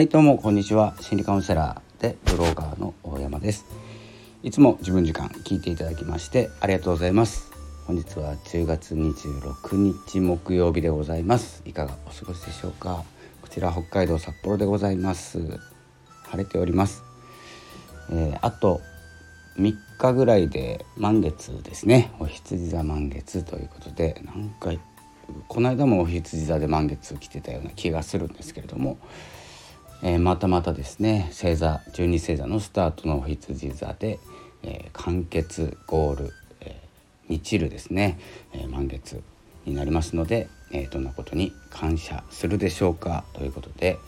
はいどうもこんにちは。心理カウンセラーでブロガーの大山です。いつも自分時間聞いていただきましてありがとうございます。本日は10月26日木曜日でございます。いかがお過ごしでしょうか？こちら北海道札幌でございます。晴れております、えー、あと3日ぐらいで満月ですね。お羊座満月ということでなんかこの間もお羊座で満月来てたような気がするんですけれども、えー、またまたですね星座12星座のスタートの羊座で、えー、完結ゴール、えー、満ちるですね、え満月になりますので、えどんなことに感謝するでしょうかということで、え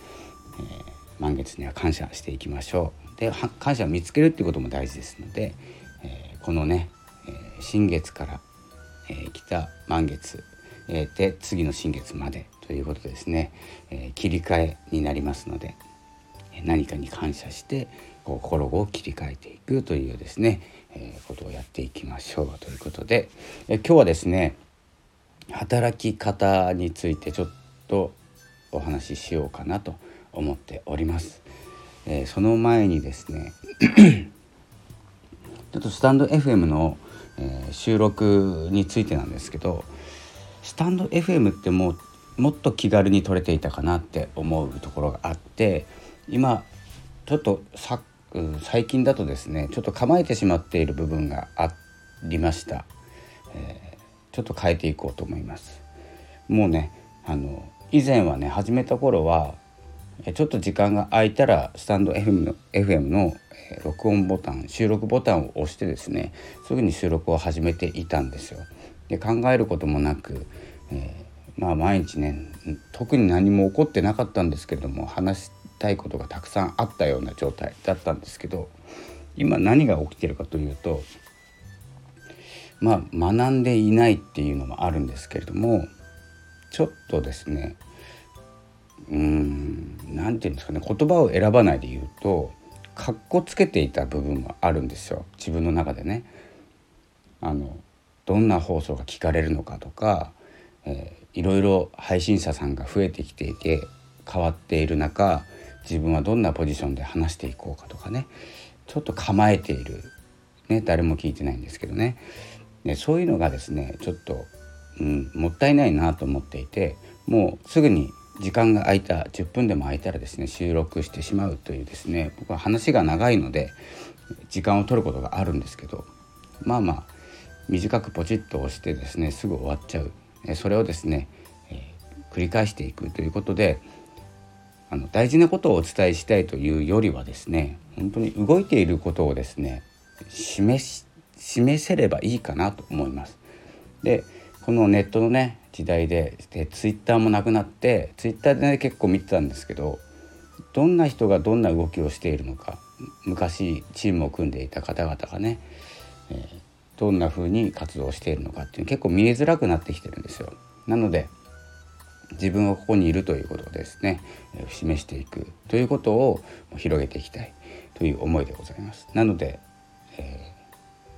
満月には感謝していきましょう。で感謝を見つけるっていうことも大事ですので、えこのね、え新月から、え来た満月え、で次の新月までということですね、えー、切り替えになりますので何かに感謝してこう心を切り替えていくというですね、えー、ことをやっていきましょうということで、え今日はですね働き方についてちょっとお話ししようかなと思っております。えその前にですね ちょっとスタンド FM の、え収録についてなんですけどスタンド FM ってもうもっと気軽に撮れていたかなって思うところがあって今ちょっとさ最近だとですねちょっと構えてしまっている部分がありました、えー、ちょっと変えていこうと思いますもうねあの以前はね始めた頃はちょっと時間が空いたらスタンド FM の FM の録音ボタン収録ボタンを押してですねすぐに収録を始めていたんですよ。で考えることもなく、えー、まあ毎日ね特に何も起こってなかったんですけれども話したいことがたくさんあったような状態だったんですけど今何が起きてるかというとまあ学んでいないっていうのもあるんですけれどもちょっとですねうん何て言うんですかね言葉を選ばないで言うとかっこつけていた部分もあるんですよ自分の中でね。あのどんな放送が聞かれるのかとか、え、いろいろ配信者さんが増えてきていて変わっている中自分はどんなポジションで話していこうかとかねちょっと構えている、ね、誰も聞いてないんですけどね。ねそういうのがですねちょっと、うん、もったいないなと思っていてもうすぐに時間が空いた10分でも空いたらですね収録してしまうというですね僕は話が長いので時間を取ることがあるんですけどまあまあ短くポチッと押してですねすぐ終わっちゃう。それをですね、えー、繰り返していくということであの大事なことをお伝えしたいというよりはですね本当に動いていることをですね示し示せればいいかなと思います。でこのネットのね時代ででツイッターもなくなってツイッターでね結構見てたんですけどどんな人がどんな動きをしているのか昔チームを組んでいた方々がね、えー、どんな風に活動しているのかっていう結構見えづらくなってきてるんですよ。なので自分はここにいるということをですね示していくということを広げていきたいという思いでございます。なので、え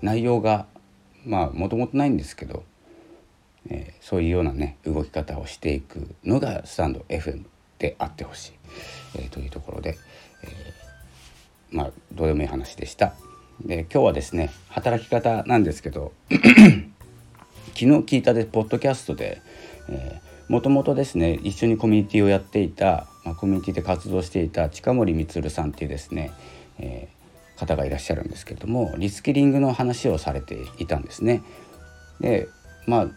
ー、内容がまあもともとないんですけど、えー、そういうようなね動き方をしていくのがスタンド FM であってほしい、えー、というところで、えまあどうでもいい話でした。で今日はですね働き方なんですけど 昨日聞いたでポッドキャストでもともとですね一緒にコミュニティをやっていた、まあ、コミュニティで活動していた近森光さんっていうですね、えー、方がいらっしゃるんですけれどもリスキリングの話をされていたんですね。でまあ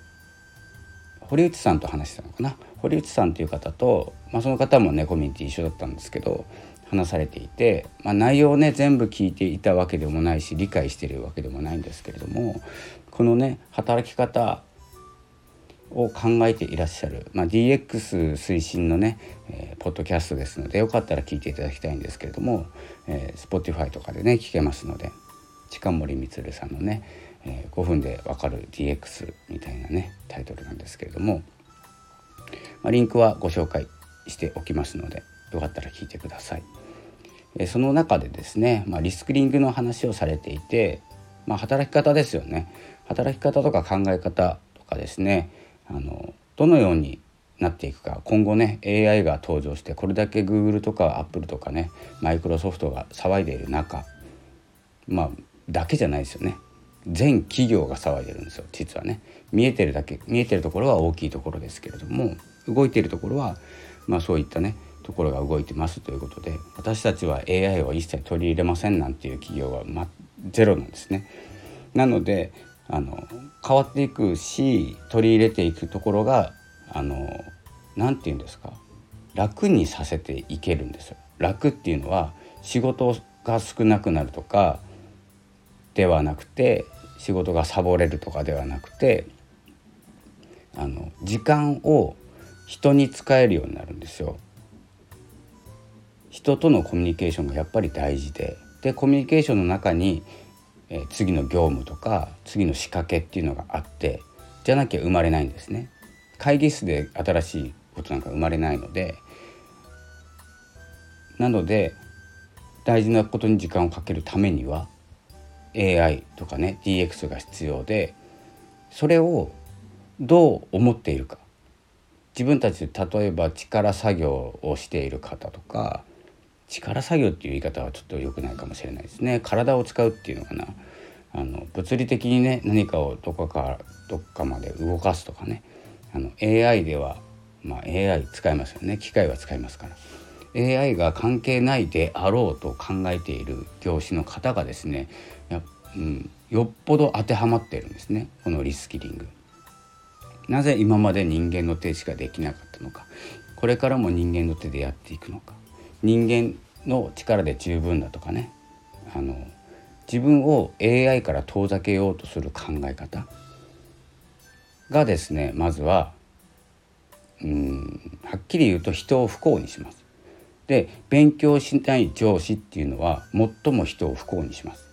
堀内さんと話したのかな堀内さんという方と、まあ、その方もねコミュニティ一緒だったんですけど話されていて、まあ、内容をね全部聞いていたわけでもないし理解してるわけでもないんですけれどもこのね働き方を考えていらっしゃる、まあ、DX 推進のね、えー、ポッドキャストですのでよかったら聞いていただきたいんですけれども、えー、Spotify とかでね聞けますので近森光さんのね、え、5分でわかる DX みたいなねタイトルなんですけれども、まあ、リンクはご紹介しておきますのでよかったら聞いてください。その中でですね、まあ、リスクリングの話をされていて、まあ、働き方ですよね。働き方とか考え方とかですねあのどのようになっていくか。今後ね AI が登場してこれだけ Google とか Apple とかねマイクロソフトが騒いでいる中まあだけじゃないですよね。全企業が騒いでるんですよ実はね。見えてるだけ見えてるところは大きいところですけれども動いているところはまあそういったねところが動いてますということで私たちは AI を一切取り入れませんなんていう企業は、ま、ゼロなんですね。なのであの変わっていくし取り入れていくところがあの何て言うんですか楽にさせていけるんですよ。楽っていうのは仕事が少なくなるとかではなくて仕事がサボれるとかではなくてあの時間を人に使えるようになるんですよ。人とのコミュニケーションがやっぱり大事ででコミュニケーションの中に、えー、次の業務とか次の仕掛けっていうのがあってじゃなきゃ生まれないんですね。会議室で新しいことなんか生まれないのでなので大事なことに時間をかけるためには AI とかね DX が必要でそれをどう思っているか自分たちで例えば力作業をしている方とか力作業っていう言い方はちょっと良くないかもしれないですね。体を使うっていうのかな。あの物理的にね何かをどこかどっかまで動かすとかね。あの AI では、まあ、AI 使いますよね。機械は使いますから。AI が関係ないであろうと考えている業種の方がですねや、うん、よっぽど当てはまってるんですね。このリスキリング。なぜ今まで人間の手しかできなかったのか。これからも人間の手でやっていくのか。人間の力で十分だとかねあの自分を AI から遠ざけようとする考え方がですねまずはうんはっきり言うと人を不幸にします。で勉強しない上司っていうのは最も人を不幸にします。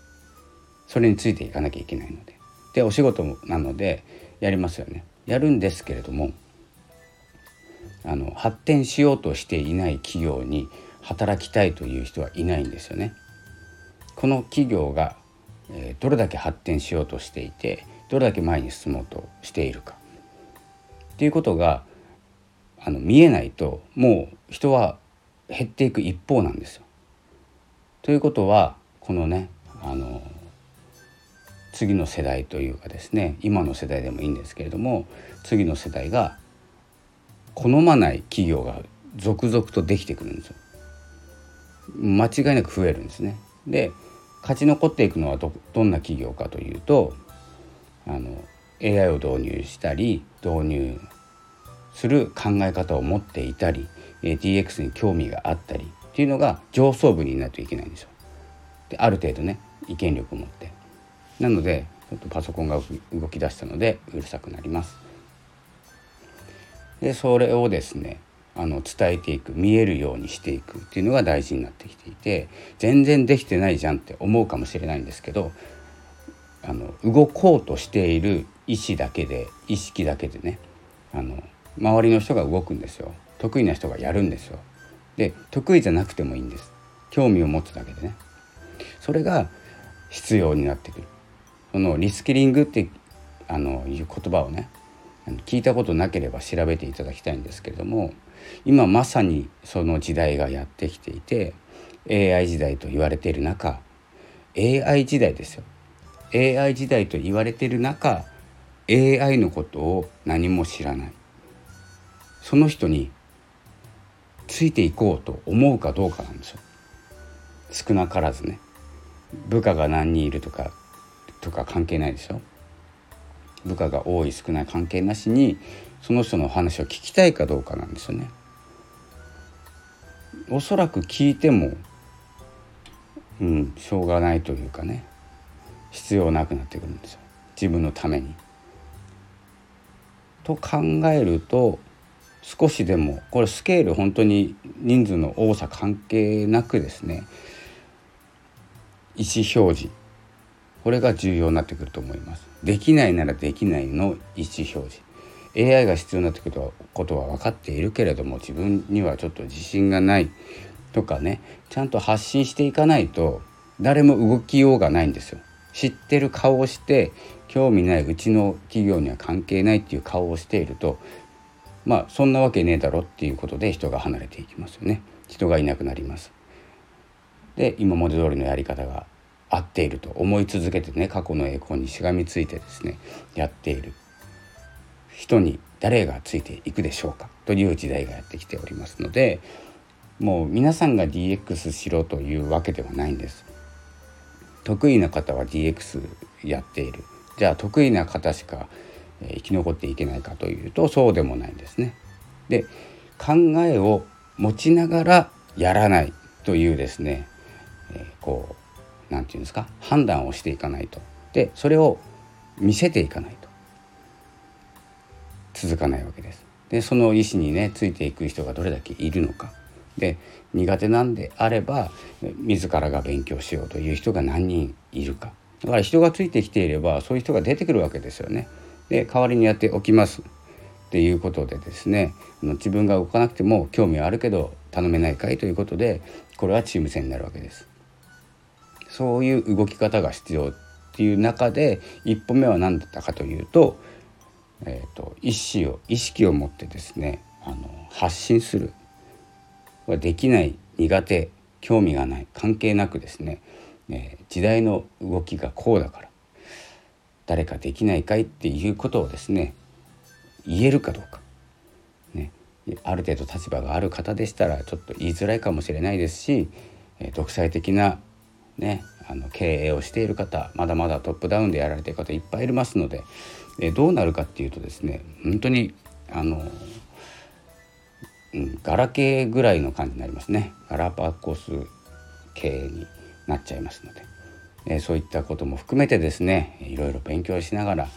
それについていかなきゃいけないので。でお仕事なのでやりますよね。やるんですけれどもあの発展しようとしていない企業に働きたいという人はいないんですよね。この企業が、どれだけ発展しようとしていてどれだけ前に進もうとしているかっていうことがあの見えないともう人は減っていく一方なんですよ。ということはこのねあの次の世代というかですね今の世代でもいいんですけれども次の世代が好まない企業が続々とできてくるんですよ。間違いなく増えるんですね。で勝ち残っていくのはどどんな企業かというとあの AI を導入したり導入する考え方を持っていたり DX に興味があったりっていうのが上層部にないといけないんですよ。である程度ね意見力を持って。なのでちょっとパソコンが動き出したのでうるさくなります。でそれをですねあの伝えていく見えるようにしていくっていうのが大事になってきていて全然できてないじゃんって思うかもしれないんですけどあの動こうとしている意思だけで意識だけでねあの周りの人が動くんですよ。得意な人がやるんですよ。で得意じゃなくてもいいんです。興味を持つだけでね。それが必要になってくる。そのリスキリングってあのいう言葉をね聞いたことなければ調べていただきたいんですけれども今まさにその時代がやってきていて AI 時代と言われている中 AI 時代ですよ。AI 時代と言われている中 AI のことを何も知らない。その人についていこうと思うかどうかなんですよ。少なからずね。部下が何人いるとかとか関係ないでしょ部下が多い少ない関係なしにその人の話を聞きたいかどうかなんですよね。おそらく聞いてもうんしょうがないというかね。必要なくなってくるんですよ。自分のために。と考えると少しでもこれスケール本当に人数の多さ関係なくですね。意思表示。これが重要になってくると思います。できないならできないの意思表示。AI が必要になってくることは分かっているけれども自分にはちょっと自信がないとかねちゃんと発信していかないと誰も動きようがないんですよ。知ってる顔をして興味ないうちの企業には関係ないっていう顔をしているとまあそんなわけねえだろっていうことで人が離れていきますよね。人がいなくなります。で今まで通りのやり方が合っていると思い続けてね過去の栄光にしがみついてですねやっている。人に誰がついていくでしょうかという時代がやってきておりますのでもう皆さんが DX しろというわけではないんです。得意な方は DX やっている。じゃあ得意な方しか生き残っていけないかというとそうでもないんですね。で考えを持ちながらやらないというですね、え、こう何て言うんですか？判断をしていかないと。でそれを見せていかないと。続かないわけです。でその意思にねついていく人がどれだけいるのかで苦手なんであれば自らが勉強しようという人が何人いるかだから人がついてきていればそういう人が出てくるわけですよね。で代わりにやっておきますっていうことでですね自分が動かなくても興味はあるけど頼めないかいということでこれはチーム戦になるわけです。そういう動き方が必要っていう中で一歩目は何だったかというと,、えーと、意思を意識を持ってですねあの発信するはできない苦手興味がない関係なくですね、えー、時代の動きがこうだから誰かできないかいっていうことをですね言えるかどうか、ね、ある程度立場がある方でしたらちょっと言いづらいかもしれないですし、え独裁的な、ね、あの経営をしている方まだまだトップダウンでやられている方いっぱいいますので、えどうなるかっていうとですね本当にあの、うん、ガラケーぐらいの感じになりますねガラパゴス経営になっちゃいますので。えそういったことも含めてですねいろいろ勉強しながら、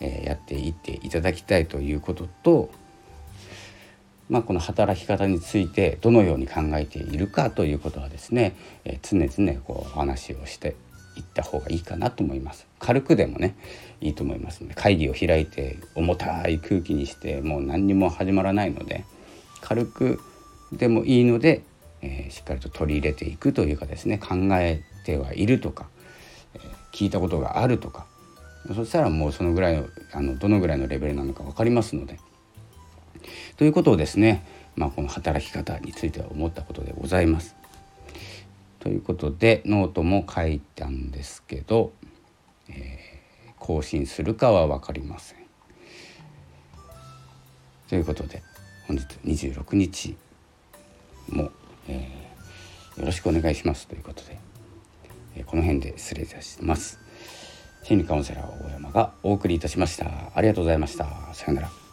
えやっていっていただきたいということと、まあ、この働き方についてどのように考えているかということはですね、え常々こう話をしていった方がいいかなと思います軽くでもねいいと思いますので会議を開いて重たい空気にしてもう何にも始まらないので軽くでもいいので、えー、しっかりと取り入れていくというかですね考えてはいるとかえ聞いたことがあるとかそしたらもうそのぐらいのあのどのぐらいのレベルなのか分かりますので。ということをですね、まあ、この働き方については思ったことでございます。ということでノートも書いたんですけど、えー、更新するかは分かりません。ということで本日26日も、えー、よろしくお願いしますということで。えこの辺で失礼いたします心理カウンセラー大山がお送りいたしましたありがとうございましたさようなら